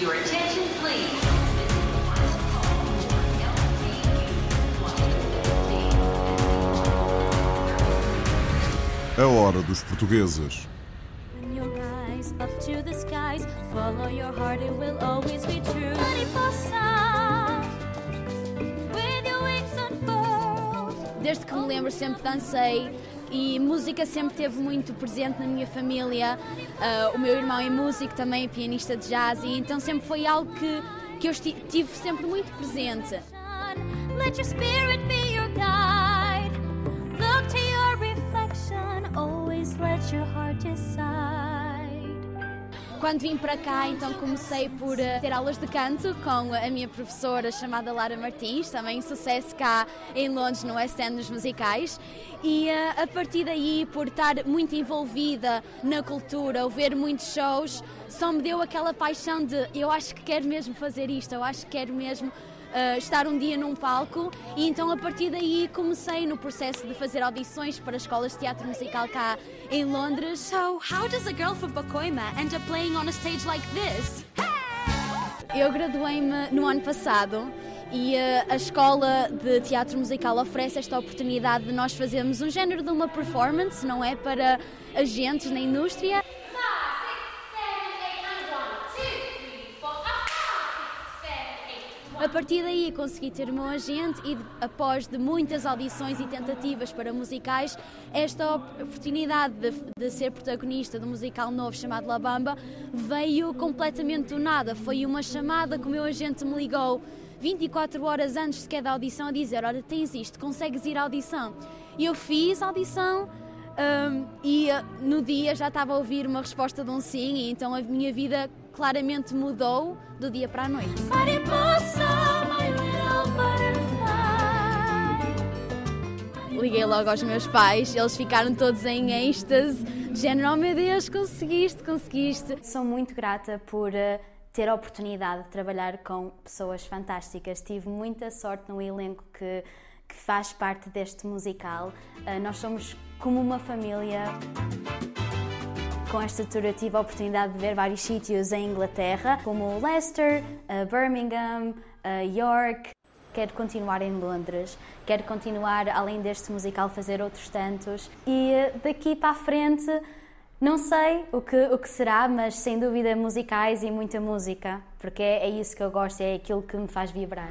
Your attention, please. A hora dos portugueses. Open your eyes up to the skies. Follow your heart, it will always be true. Mariposa, with your wings unfurled. Desde que me lembro sempre dancei e música sempre teve muito presente na minha família. Ah, o meu irmão é músico, também é pianista de jazz e então sempre foi algo que, que eu tive sempre muito presente. Let your spirit be Quando vim para cá, então comecei por eh, ter aulas de canto com a minha professora chamada Lara Martins, também sucesso cá em Londres, no West End dos musicais. E eh, a partir daí, por estar muito envolvida na cultura, ver muitos shows, só me deu aquela paixão de eu acho que quero mesmo fazer isto, eu acho que quero mesmo eh, estar um dia num palco e então a partir daí comecei no processo de fazer audições para escolas de teatro musical cá em Londres. So, how does a girl from Bacoima end up playing on a stage like this? Eu graduei-me no ano passado e eh, a escola de teatro musical oferece esta oportunidade de nós fazermos um género de uma performance, não é para agentes na indústria. A partir daí consegui ter meu agente e após de muitas audições e tentativas para musicais, esta oportunidade de, de ser protagonista de um musical novo chamado La Bamba veio completamente do nada. Foi uma chamada que o meu agente me ligou 24 horas antes sequer da audição a dizer, olha, tens isto, consegues ir à audição? E eu fiz a audição hum, e uh, no dia já estava a ouvir uma resposta de um sim e então a minha vida claramente mudou do dia para a noite. Liguei logo aos meus pais, eles ficaram todos em êxtase, de género, oh meu Deus, conseguiste, conseguiste. Sou muito grata por eh, ter a oportunidade de trabalhar com pessoas fantásticas. Tive muita sorte no elenco que, que faz parte deste musical. Eh, nós somos como uma família. Com esta tour eu tive a oportunidade de ver vários sítios em Inglaterra, como Leicester, eh, Birmingham, eh, York. Quero continuar em Londres, quero continuar, além deste musical, fazer outros tantos. E daqui para a frente, não sei o que, o que será, mas sem dúvida musicais e muita música, porque é, é isso que eu gosto, é aquilo que me faz vibrar.